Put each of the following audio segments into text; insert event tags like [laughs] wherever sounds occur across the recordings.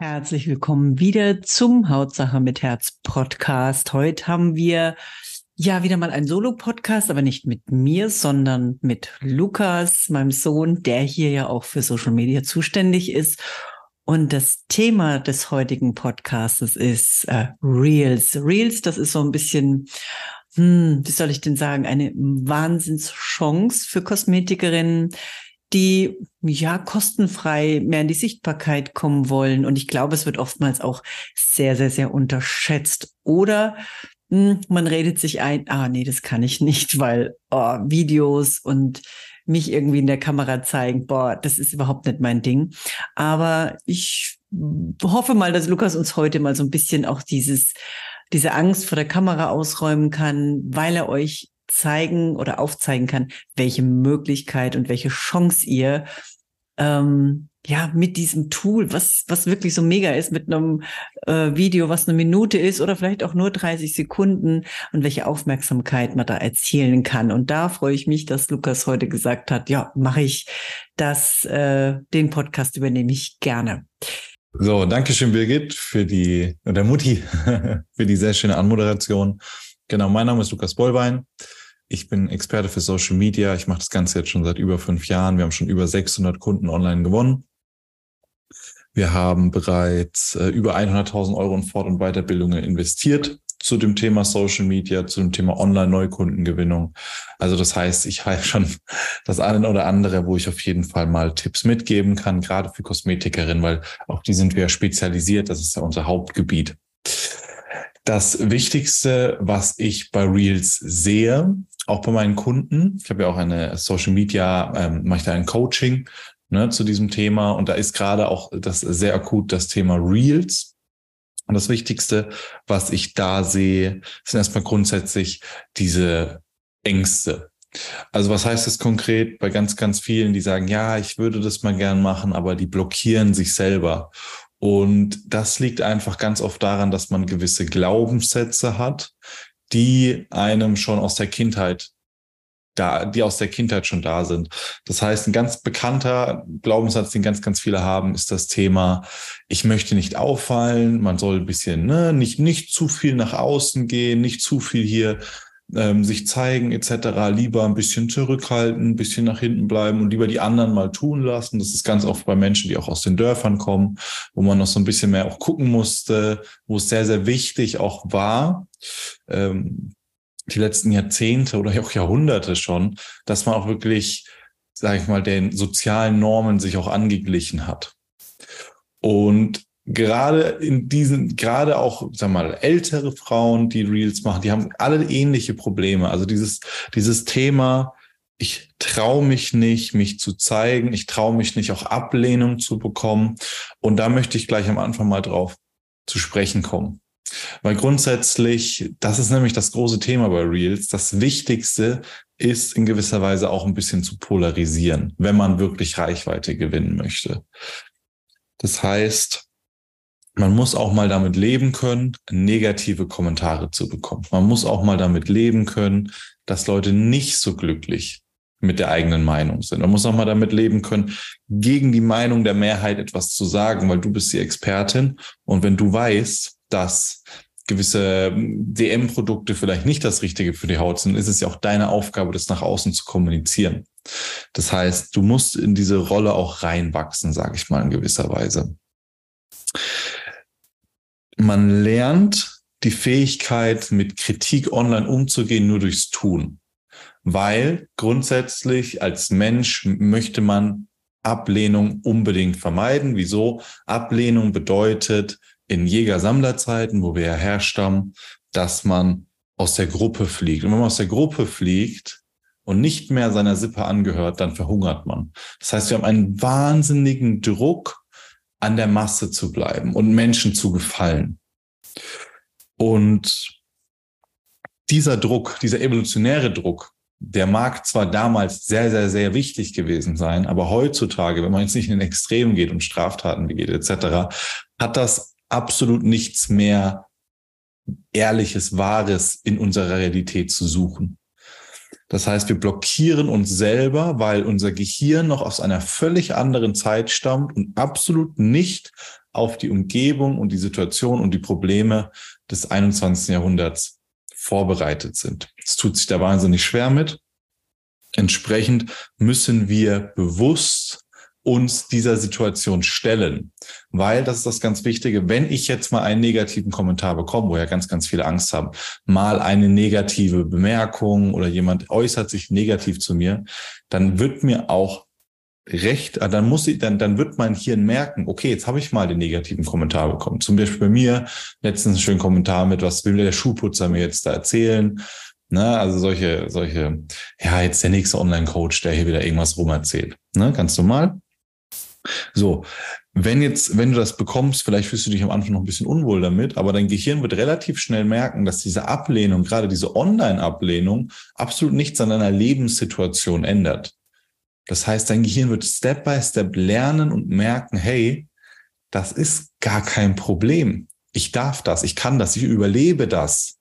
Herzlich willkommen wieder zum Hautsache mit Herz Podcast. Heute haben wir ja wieder mal einen Solo-Podcast, aber nicht mit mir, sondern mit Lukas, meinem Sohn, der hier ja auch für Social Media zuständig ist. Und das Thema des heutigen Podcasts ist äh, Reels. Reels, das ist so ein bisschen, hm, wie soll ich denn sagen, eine Wahnsinnschance für Kosmetikerinnen, die ja kostenfrei mehr in die Sichtbarkeit kommen wollen. Und ich glaube, es wird oftmals auch sehr, sehr, sehr unterschätzt. Oder mh, hm, man redet sich ein, ah nee, das kann ich nicht, weil oh, Videos und mich irgendwie in der Kamera zeigen, boah, das ist überhaupt nicht mein Ding. Aber ich hoffe mal, dass Lukas uns heute mal so ein bisschen auch dieses, diese Angst vor der Kamera ausräumen kann, weil er euch zeigen oder aufzeigen kann, welche Möglichkeit und welche Chance ihr ähm, ja mit diesem Tool, was was wirklich so mega ist, mit einem äh, Video, was eine Minute ist oder vielleicht auch nur 30 Sekunden und welche Aufmerksamkeit man da erzielen kann. Und da freue ich mich, dass Lukas heute gesagt hat, ja, mache ich das, äh, den Podcast übernehme ich gerne. So, danke schön, Birgit, für die, oder Mutti, [laughs] für die sehr schöne Anmoderation. Genau, mein Name ist Lukas Bollwein. Ich bin Experte für Social Media. Ich mache das Ganze jetzt schon seit über fünf Jahren. Wir haben schon über 600 Kunden online gewonnen. Wir haben bereits äh, über 100.000 Euro in Fort- und Weiterbildungen investiert zu dem Thema Social Media, zu dem Thema Online-Neukundengewinnung. Also das heißt, ich habe schon [laughs] das eine oder andere, wo ich auf jeden Fall mal Tipps mitgeben kann, gerade für Kosmetikerinnen, weil auf die sind wir spezialisiert. Das ist ja unser Hauptgebiet. Das Wichtigste, was ich bei Reels sehe, auch bei meinen Kunden, ich habe ja auch eine Social Media, ähm, mache ich da ein Coaching ne, zu diesem Thema und da ist gerade auch das sehr akut das Thema Reels. Und das Wichtigste, was ich da sehe, sind erstmal grundsätzlich diese Ängste. Also was heißt das konkret bei ganz, ganz vielen, die sagen, ja, ich würde das mal gern machen, aber die blockieren sich selber. Und das liegt einfach ganz oft daran, dass man gewisse Glaubenssätze hat, die einem schon aus der Kindheit da, die aus der Kindheit schon da sind. Das heißt, ein ganz bekannter Glaubenssatz, den ganz, ganz viele haben, ist das Thema, ich möchte nicht auffallen, man soll ein bisschen, ne, nicht, nicht zu viel nach außen gehen, nicht zu viel hier ähm, sich zeigen etc. Lieber ein bisschen zurückhalten, ein bisschen nach hinten bleiben und lieber die anderen mal tun lassen. Das ist ganz oft bei Menschen, die auch aus den Dörfern kommen, wo man noch so ein bisschen mehr auch gucken musste, wo es sehr, sehr wichtig auch war, ähm, die letzten Jahrzehnte oder auch Jahrhunderte schon, dass man auch wirklich, sage ich mal, den sozialen Normen sich auch angeglichen hat. Und gerade in diesen, gerade auch, sag mal, ältere Frauen, die Reels machen, die haben alle ähnliche Probleme. Also dieses, dieses Thema, ich traue mich nicht, mich zu zeigen, ich traue mich nicht, auch Ablehnung zu bekommen. Und da möchte ich gleich am Anfang mal drauf zu sprechen kommen. Weil grundsätzlich, das ist nämlich das große Thema bei Reels. Das Wichtigste ist in gewisser Weise auch ein bisschen zu polarisieren, wenn man wirklich Reichweite gewinnen möchte. Das heißt, man muss auch mal damit leben können, negative Kommentare zu bekommen. Man muss auch mal damit leben können, dass Leute nicht so glücklich mit der eigenen Meinung sind. Man muss auch mal damit leben können, gegen die Meinung der Mehrheit etwas zu sagen, weil du bist die Expertin. Und wenn du weißt, dass gewisse DM-Produkte vielleicht nicht das Richtige für die Haut sind, ist es ja auch deine Aufgabe, das nach außen zu kommunizieren. Das heißt, du musst in diese Rolle auch reinwachsen, sage ich mal in gewisser Weise man lernt die Fähigkeit, mit Kritik online umzugehen, nur durchs Tun. Weil grundsätzlich als Mensch möchte man Ablehnung unbedingt vermeiden. Wieso? Ablehnung bedeutet in Jäger-Sammler-Zeiten, wo wir ja herstammen, dass man aus der Gruppe fliegt. Und wenn man aus der Gruppe fliegt und nicht mehr seiner Sippe angehört, dann verhungert man. Das heißt, wir haben einen wahnsinnigen Druck, an der Masse zu bleiben und Menschen zu gefallen. Und dieser Druck, dieser evolutionäre Druck, der mag zwar damals sehr, sehr, sehr wichtig gewesen sein, aber heutzutage, wenn man jetzt nicht in den Extremen geht und Straftaten begeht etc., hat das absolut nichts mehr Ehrliches, Wahres in unserer Realität zu suchen. Das heißt, wir blockieren uns selber, weil unser Gehirn noch aus einer völlig anderen Zeit stammt und absolut nicht auf die Umgebung und die Situation und die Probleme des 21. Jahrhunderts vorbereitet sind. Es tut sich da wahnsinnig schwer mit. Entsprechend müssen wir bewusst uns dieser Situation stellen. Weil, das ist das ganz Wichtige, wenn ich jetzt mal einen negativen Kommentar bekomme, wo ja ganz, ganz viele Angst haben, mal eine negative Bemerkung oder jemand äußert sich negativ zu mir, dann wird mir auch recht, äh, dann muss ich, dann, dann wird mein Hirn merken, okay, jetzt habe ich mal den negativen Kommentar bekommen. Zum Beispiel bei mir letztens einen schönen Kommentar mit, was will der Schuhputzer mir jetzt da erzählen? Ne, also solche, solche, ja, jetzt der nächste Online-Coach, der hier wieder irgendwas rumerzählt. Ne, ganz normal. So, wenn jetzt, wenn du das bekommst, vielleicht fühlst du dich am Anfang noch ein bisschen unwohl damit, aber dein Gehirn wird relativ schnell merken, dass diese Ablehnung, gerade diese Online-Ablehnung, absolut nichts an deiner Lebenssituation ändert. Das heißt, dein Gehirn wird Step by Step lernen und merken, hey, das ist gar kein Problem. Ich darf das, ich kann das, ich überlebe das.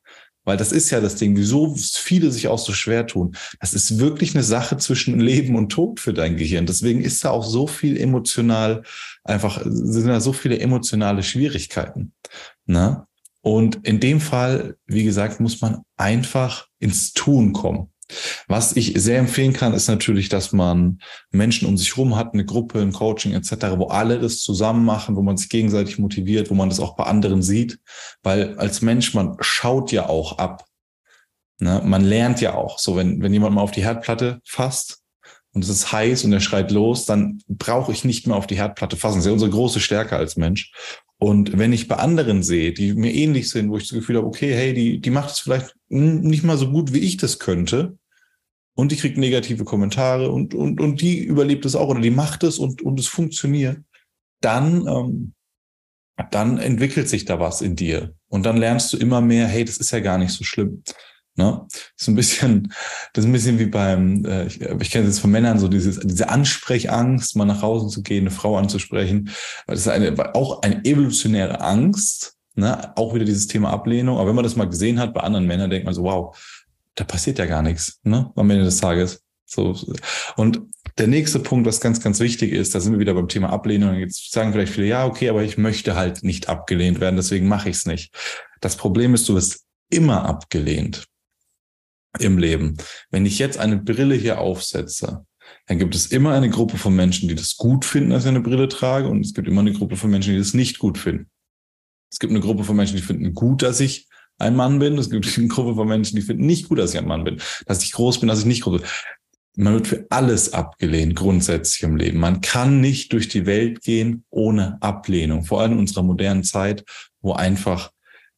Weil das ist ja das Ding, wieso viele sich auch so schwer tun. Das ist wirklich eine Sache zwischen Leben und Tod für dein Gehirn. Deswegen ist da auch so viel emotional, einfach sind da so viele emotionale Schwierigkeiten. Ne? Und in dem Fall, wie gesagt, muss man einfach ins Tun kommen. Was ich sehr empfehlen kann, ist natürlich, dass man Menschen um sich herum hat, eine Gruppe, ein Coaching etc., wo alle das zusammen machen, wo man sich gegenseitig motiviert, wo man das auch bei anderen sieht. Weil als Mensch, man schaut ja auch ab. Ne? Man lernt ja auch. So, wenn, wenn jemand mal auf die Herdplatte fasst und es ist heiß und er schreit los, dann brauche ich nicht mehr auf die Herdplatte fassen. Das ist ja unsere große Stärke als Mensch. Und wenn ich bei anderen sehe, die mir ähnlich sind, wo ich das Gefühl habe, okay, hey, die, die macht es vielleicht nicht mal so gut, wie ich das könnte, und die kriegt negative Kommentare und, und, und die überlebt es auch oder die macht es und, und es funktioniert, dann, ähm, dann entwickelt sich da was in dir. Und dann lernst du immer mehr, hey, das ist ja gar nicht so schlimm. Ne? Ist ein bisschen, das ist ein bisschen wie beim, äh, ich, ich kenne es jetzt von Männern, so dieses, diese Ansprechangst, mal nach Hause zu gehen, eine Frau anzusprechen. Das ist eine, auch eine evolutionäre Angst, ne? auch wieder dieses Thema Ablehnung. Aber wenn man das mal gesehen hat bei anderen Männern, denkt man so, wow, da passiert ja gar nichts, ne? Am Ende des Tages. So. Und der nächste Punkt, was ganz, ganz wichtig ist, da sind wir wieder beim Thema Ablehnung. Jetzt sagen vielleicht viele, ja, okay, aber ich möchte halt nicht abgelehnt werden, deswegen mache ich es nicht. Das Problem ist, du wirst immer abgelehnt im Leben. Wenn ich jetzt eine Brille hier aufsetze, dann gibt es immer eine Gruppe von Menschen, die das gut finden, dass ich eine Brille trage, und es gibt immer eine Gruppe von Menschen, die das nicht gut finden. Es gibt eine Gruppe von Menschen, die finden gut, dass ich ein Mann bin. Es gibt eine Gruppe von Menschen, die finden nicht gut, dass ich ein Mann bin, dass ich groß bin, dass ich nicht groß bin. Man wird für alles abgelehnt, grundsätzlich im Leben. Man kann nicht durch die Welt gehen ohne Ablehnung. Vor allem in unserer modernen Zeit, wo einfach,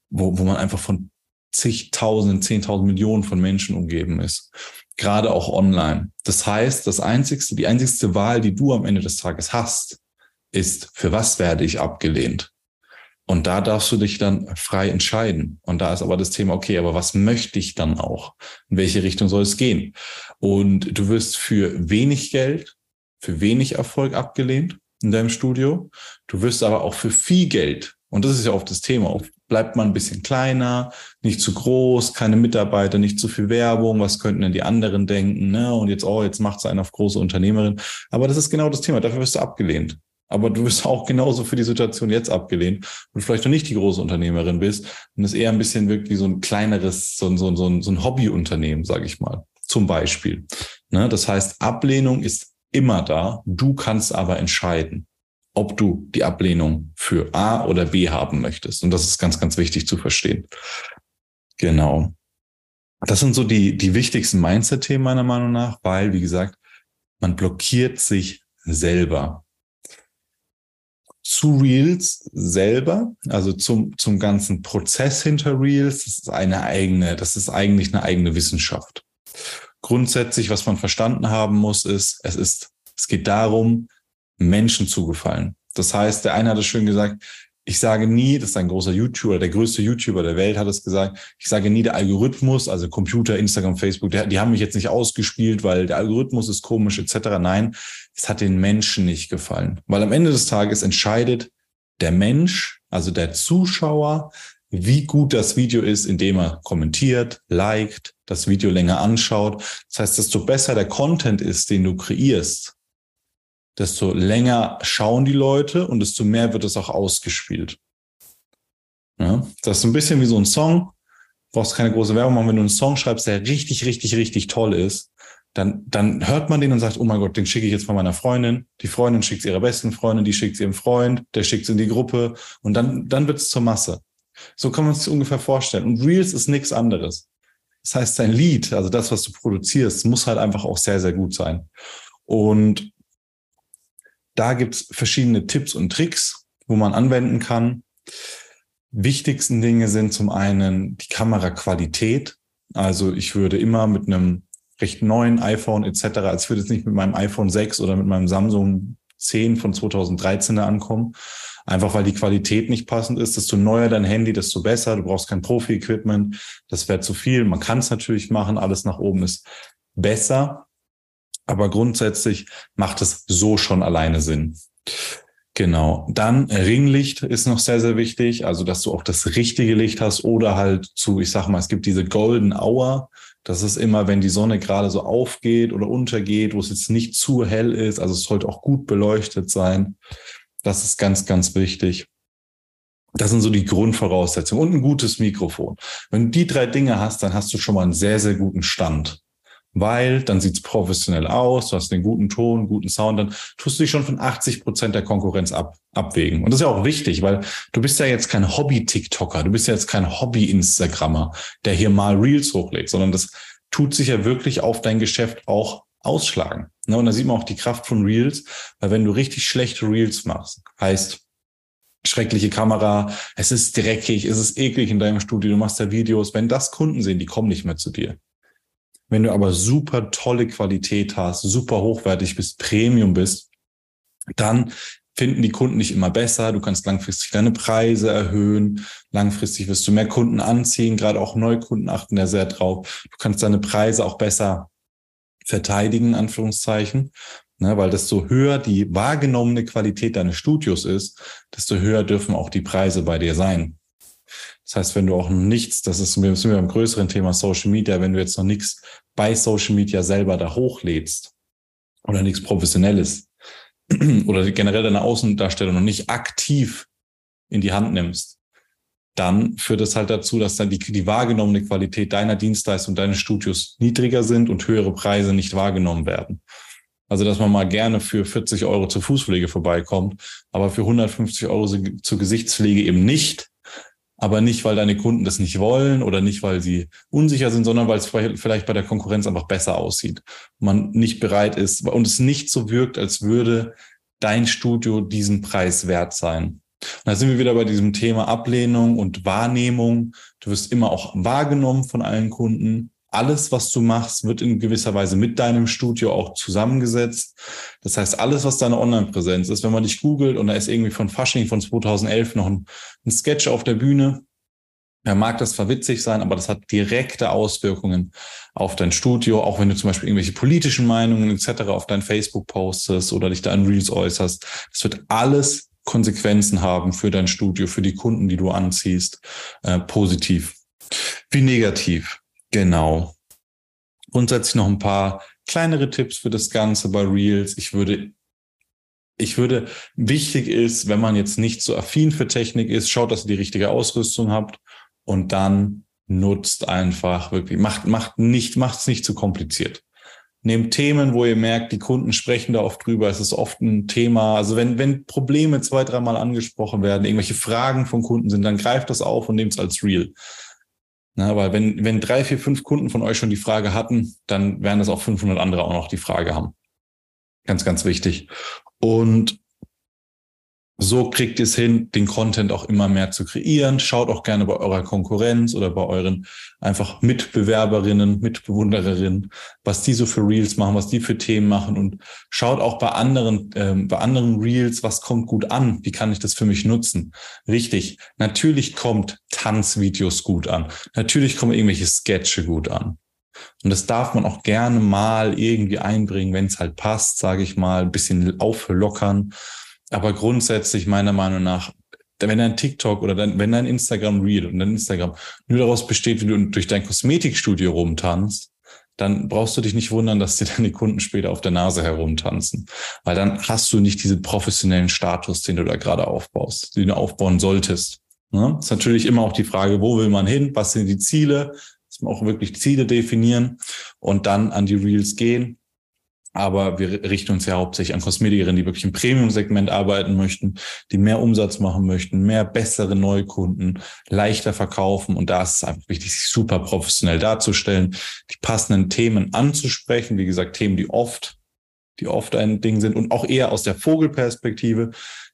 wo, wo man einfach von zigtausenden, zehntausend Millionen von Menschen umgeben ist. Gerade auch online. Das heißt, das einzigste, die einzigste Wahl, die du am Ende des Tages hast, ist, für was werde ich abgelehnt? Und da darfst du dich dann frei entscheiden. Und da ist aber das Thema, okay, aber was möchte ich dann auch? In welche Richtung soll es gehen? Und du wirst für wenig Geld, für wenig Erfolg abgelehnt in deinem Studio. Du wirst aber auch für viel Geld, und das ist ja oft das Thema, bleibt man ein bisschen kleiner, nicht zu groß, keine Mitarbeiter, nicht zu viel Werbung, was könnten denn die anderen denken, ne? Und jetzt, oh, jetzt macht es einen auf große Unternehmerin. Aber das ist genau das Thema, dafür wirst du abgelehnt aber du bist [laughs] auch genauso für die Situation jetzt abgelehnt und vielleicht noch nicht die große Unternehmerin bist und es eher ein bisschen wirklich so ein kleineres, so ein, so ein, so ein, so ein Hobbyunternehmen, sage ich mal, zum Beispiel. Ne? Das heißt, Ablehnung ist immer da, du kannst aber entscheiden, ob du die Ablehnung für A oder B haben möchtest. Und das ist ganz, ganz wichtig zu verstehen. Genau. Das sind so die, die wichtigsten Mindset-Themen meiner Meinung nach, weil, wie gesagt, man blockiert sich selber zu Reels selber, also zum, zum ganzen Prozess hinter Reels, das ist eine eigene, das ist eigentlich eine eigene Wissenschaft. Grundsätzlich, was man verstanden haben muss, ist, es ist, es geht darum, Menschen zu gefallen. Das heißt, der eine hat es schön gesagt, ich sage nie, das ist ein großer YouTuber, der größte YouTuber der Welt hat es gesagt, ich sage nie der Algorithmus, also Computer, Instagram, Facebook, der, die haben mich jetzt nicht ausgespielt, weil der Algorithmus ist komisch etc. Nein, es hat den Menschen nicht gefallen, weil am Ende des Tages entscheidet der Mensch, also der Zuschauer, wie gut das Video ist, indem er kommentiert, liked, das Video länger anschaut. Das heißt, desto besser der Content ist, den du kreierst, desto länger schauen die Leute und desto mehr wird es auch ausgespielt. Ja, das ist ein bisschen wie so ein Song. Du brauchst keine große Werbung machen. Wenn du einen Song schreibst, der richtig, richtig, richtig toll ist, dann, dann hört man den und sagt, oh mein Gott, den schicke ich jetzt von meiner Freundin. Die Freundin schickt es ihrer besten Freundin, die schickt es ihrem Freund, der schickt es in die Gruppe und dann, dann wird es zur Masse. So kann man sich ungefähr vorstellen. Und Reels ist nichts anderes. Das heißt, dein Lied, also das, was du produzierst, muss halt einfach auch sehr, sehr gut sein. Und da gibt's verschiedene Tipps und Tricks, wo man anwenden kann. Wichtigsten Dinge sind zum einen die Kameraqualität. Also ich würde immer mit einem recht neuen iPhone etc., als würde jetzt nicht mit meinem iPhone 6 oder mit meinem Samsung 10 von 2013 ankommen. Einfach weil die Qualität nicht passend ist. Desto neuer dein Handy, desto besser. Du brauchst kein Profi-Equipment. Das wäre zu viel. Man kann es natürlich machen. Alles nach oben ist besser. Aber grundsätzlich macht es so schon alleine Sinn. Genau. Dann Ringlicht ist noch sehr, sehr wichtig. Also, dass du auch das richtige Licht hast oder halt zu, ich sag mal, es gibt diese Golden Hour. Das ist immer, wenn die Sonne gerade so aufgeht oder untergeht, wo es jetzt nicht zu hell ist. Also, es sollte auch gut beleuchtet sein. Das ist ganz, ganz wichtig. Das sind so die Grundvoraussetzungen und ein gutes Mikrofon. Wenn du die drei Dinge hast, dann hast du schon mal einen sehr, sehr guten Stand weil dann sieht's professionell aus, du hast den guten Ton, guten Sound, dann tust du dich schon von 80 Prozent der Konkurrenz ab, abwägen. Und das ist ja auch wichtig, weil du bist ja jetzt kein Hobby-TikToker, du bist ja jetzt kein Hobby-Instagrammer, der hier mal Reels hochlädt, sondern das tut sich ja wirklich auf dein Geschäft auch ausschlagen. Ne, und da sieht man auch die Kraft von Reels, weil wenn du richtig schlechte Reels machst, heißt, schreckliche Kamera, es ist dreckig, es ist eklig in deinem Studio, du machst da Videos, wenn das Kunden sehen, die kommen nicht mehr zu dir. Wenn du aber super tolle Qualität hast, super hochwertig bist, Premium bist, dann finden die Kunden dich immer besser. Du kannst langfristig deine Preise erhöhen. Langfristig wirst du mehr Kunden anziehen. Gerade auch Neukunden achten da sehr drauf. Du kannst deine Preise auch besser verteidigen, in Anführungszeichen. Ne, weil desto höher die wahrgenommene Qualität deines Studios ist, desto höher dürfen auch die Preise bei dir sein. Das heißt, wenn du auch nichts, das ist, wir sind wir beim größeren Thema Social Media, wenn du jetzt noch nichts bei Social Media selber da hochlädst oder nichts Professionelles [clears throat] oder generell deine Außendarstellung noch nicht aktiv in die Hand nimmst, dann führt es halt dazu, dass dann die, die wahrgenommene Qualität deiner Dienstleistung, deines Studios niedriger sind und höhere Preise nicht wahrgenommen werden. Also, dass man mal gerne für 40 Euro zur Fußpflege vorbeikommt, aber für 150 Euro zur Gesichtspflege eben nicht, aber nicht, weil deine Kunden das nicht wollen oder nicht, weil sie unsicher sind, sondern weil es vielleicht bei der Konkurrenz einfach besser aussieht. Man nicht bereit ist und es nicht so wirkt, als würde dein Studio diesen Preis wert sein. Und da sind wir wieder bei diesem Thema Ablehnung und Wahrnehmung. Du wirst immer auch wahrgenommen von allen Kunden alles, was du machst, wird in gewisser Weise mit deinem Studio auch zusammengesetzt. Das heißt, alles, was deine Online-Präsenz ist, wenn man dich googelt und da ist irgendwie von Fasching von 2011 noch ein, ein Sketch auf der Bühne, ja, mag das verwitzig sein, aber das hat direkte Auswirkungen auf dein Studio, auch wenn du zum Beispiel irgendwelche politischen Meinungen etc. auf dein Facebook postest oder dich da in Reels äußerst. Das wird alles Konsequenzen haben für dein Studio, für die Kunden, die du anziehst, äh, positiv wie negativ. Genau. Grundsätzlich noch ein paar kleinere Tipps für das Ganze bei Reels. Ich würde, ich würde, wichtig ist, wenn man jetzt nicht so affin für Technik ist, schaut, dass ihr die richtige Ausrüstung habt und dann nutzt einfach wirklich, macht, macht nicht, macht es nicht zu kompliziert. Nehmt Themen, wo ihr merkt, die Kunden sprechen da oft drüber. Es ist oft ein Thema. Also wenn, wenn Probleme zwei, dreimal angesprochen werden, irgendwelche Fragen von Kunden sind, dann greift das auf und nehmt es als Real. Na, weil wenn, wenn drei, vier, fünf Kunden von euch schon die Frage hatten, dann werden das auch 500 andere auch noch die Frage haben. Ganz, ganz wichtig. Und so kriegt ihr es hin, den Content auch immer mehr zu kreieren. Schaut auch gerne bei eurer Konkurrenz oder bei euren einfach Mitbewerberinnen, Mitbewundererinnen, was die so für Reels machen, was die für Themen machen und schaut auch bei anderen, ähm, bei anderen Reels, was kommt gut an, wie kann ich das für mich nutzen. Richtig, natürlich kommt Tanzvideos gut an, natürlich kommen irgendwelche Sketche gut an. Und das darf man auch gerne mal irgendwie einbringen, wenn es halt passt, sage ich mal, ein bisschen auflockern aber grundsätzlich meiner Meinung nach, wenn dein TikTok oder dein, wenn dein Instagram Reel und dein Instagram nur daraus besteht, wie du durch dein Kosmetikstudio rumtanzt, dann brauchst du dich nicht wundern, dass dir deine Kunden später auf der Nase herumtanzen. Weil dann hast du nicht diesen professionellen Status, den du da gerade aufbaust, den du aufbauen solltest. Ne? Ist natürlich immer auch die Frage, wo will man hin? Was sind die Ziele? Dass man auch wirklich Ziele definieren und dann an die Reels gehen aber wir richten uns ja hauptsächlich an Kosmetikerinnen, die wirklich im Premium-Segment arbeiten möchten, die mehr Umsatz machen möchten, mehr bessere Neukunden, leichter verkaufen. Und da ist es einfach wichtig, sich super professionell darzustellen, die passenden Themen anzusprechen. Wie gesagt, Themen, die oft, die oft ein Ding sind und auch eher aus der Vogelperspektive.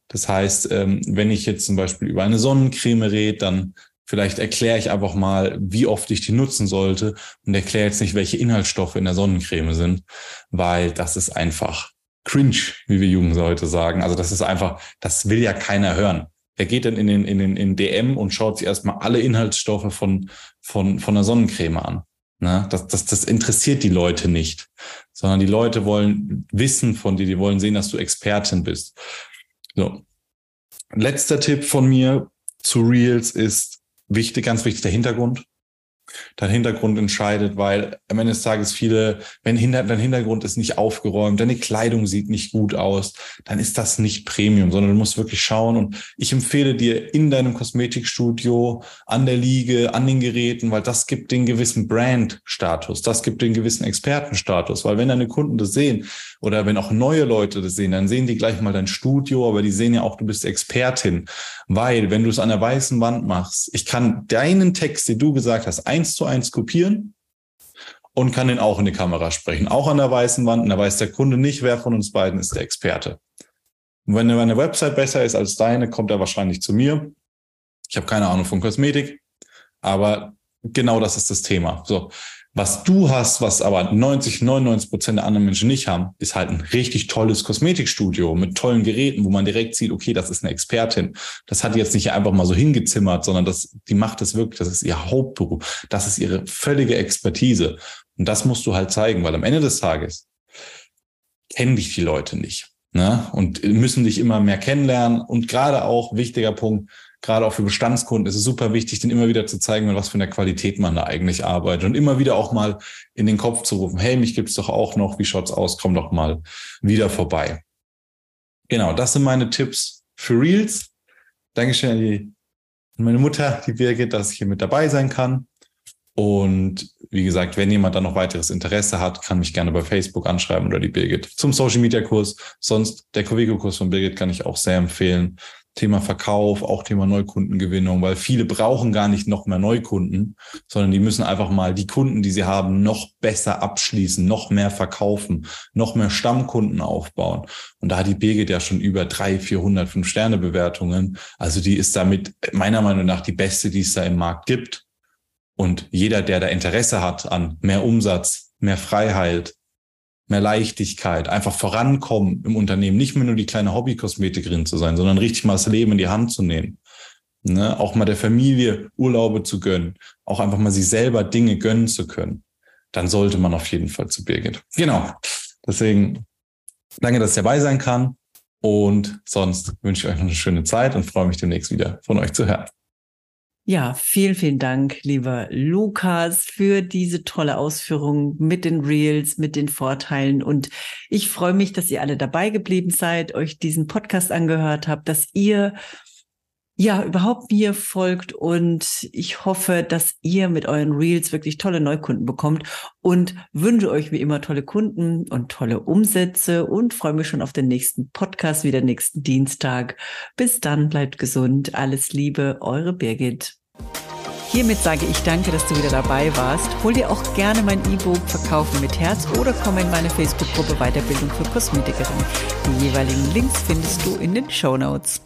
Das heißt, ähm, wenn ich jetzt zum Beispiel über eine Sonnencreme rede, dann Vielleicht erkläre ich einfach mal, wie oft ich die nutzen sollte und erkläre jetzt nicht, welche Inhaltsstoffe in der Sonnencreme sind, weil das ist einfach cringe, wie wir Jungen heute sagen. Also das ist einfach, das will ja keiner hören. Wer geht denn in den, in den in DM und schaut sich erstmal alle Inhaltsstoffe von, von, von der Sonnencreme an? Ne? Das, das, das interessiert die Leute nicht, sondern die Leute wollen wissen von dir, die wollen sehen, dass du Expertin bist. So. Letzter Tipp von mir zu Reels ist, wichtig, ganz wichtig, der Hintergrund. Dein Hintergrund entscheidet, weil am Ende des Tages viele, wenn hinter, dein Hintergrund ist nicht aufgeräumt, deine Kleidung sieht nicht gut aus, dann ist das nicht Premium, sondern du musst wirklich schauen. Und ich empfehle dir in deinem Kosmetikstudio, an der Liege, an den Geräten, weil das gibt den gewissen Brand-Status, das gibt den gewissen Expertenstatus, weil wenn deine Kunden das sehen oder wenn auch neue Leute das sehen, dann sehen die gleich mal dein Studio, aber die sehen ja auch, du bist Expertin, weil wenn du es an der weißen Wand machst, ich kann deinen Text, den du gesagt hast, eins zu eins kopieren und kann den auch in die Kamera sprechen. Auch an der weißen Wand. Und da weiß der Kunde nicht, wer von uns beiden ist der Experte. Und wenn eine Website besser ist als deine, kommt er wahrscheinlich zu mir. Ich habe keine Ahnung von Kosmetik, aber genau das ist das Thema. So, was du hast, was aber 90, 99 Prozent der anderen Menschen nicht haben, ist halt ein richtig tolles Kosmetikstudio mit tollen Geräten, wo man direkt sieht, okay, das ist eine Expertin. Das hat die jetzt nicht einfach mal so hingezimmert, sondern das, die macht das wirklich, das ist ihr Hauptberuf. Das ist ihre völlige Expertise. Und das musst du halt zeigen, weil am Ende des Tages kennen dich die Leute nicht. Ne? Und müssen dich immer mehr kennenlernen. Und gerade auch wichtiger Punkt, gerade auch für Bestandskunden ist es super wichtig, den immer wieder zu zeigen, mit was für einer Qualität man da eigentlich arbeitet und immer wieder auch mal in den Kopf zu rufen, hey, mich gibt's doch auch noch, wie schaut's aus, komm doch mal wieder vorbei. Genau, das sind meine Tipps für Reels. Dankeschön an die an meine Mutter, die Birgit, dass ich hier mit dabei sein kann. Und wie gesagt, wenn jemand da noch weiteres Interesse hat, kann mich gerne bei Facebook anschreiben oder die Birgit zum Social Media Kurs. Sonst der Covico Kurs von Birgit kann ich auch sehr empfehlen. Thema Verkauf, auch Thema Neukundengewinnung, weil viele brauchen gar nicht noch mehr Neukunden, sondern die müssen einfach mal die Kunden, die sie haben, noch besser abschließen, noch mehr verkaufen, noch mehr Stammkunden aufbauen. Und da hat die Birgit ja schon über drei, 400, fünf Sterne Bewertungen. Also die ist damit meiner Meinung nach die beste, die es da im Markt gibt. Und jeder, der da Interesse hat an mehr Umsatz, mehr Freiheit, mehr Leichtigkeit, einfach vorankommen im Unternehmen, nicht mehr nur die kleine Hobbykosmetikerin zu sein, sondern richtig mal das Leben in die Hand zu nehmen. Ne? Auch mal der Familie Urlaube zu gönnen, auch einfach mal sich selber Dinge gönnen zu können, dann sollte man auf jeden Fall zu Birgit. Genau. Deswegen danke, dass ich dabei sein kann. Und sonst wünsche ich euch noch eine schöne Zeit und freue mich demnächst wieder von euch zu hören. Ja, vielen, vielen Dank, lieber Lukas, für diese tolle Ausführung mit den Reels, mit den Vorteilen. Und ich freue mich, dass ihr alle dabei geblieben seid, euch diesen Podcast angehört habt, dass ihr ja überhaupt mir folgt und ich hoffe, dass ihr mit euren Reels wirklich tolle Neukunden bekommt und wünsche euch wie immer tolle Kunden und tolle Umsätze und freue mich schon auf den nächsten Podcast wieder nächsten Dienstag. Bis dann, bleibt gesund, alles Liebe, eure Birgit. Hiermit sage ich danke, dass du wieder dabei warst. Hol dir auch gerne mein E-Book Verkaufen mit Herz oder komm in meine Facebook-Gruppe Weiterbildung für Kosmetikerin. Die jeweiligen Links findest du in den Show Notes.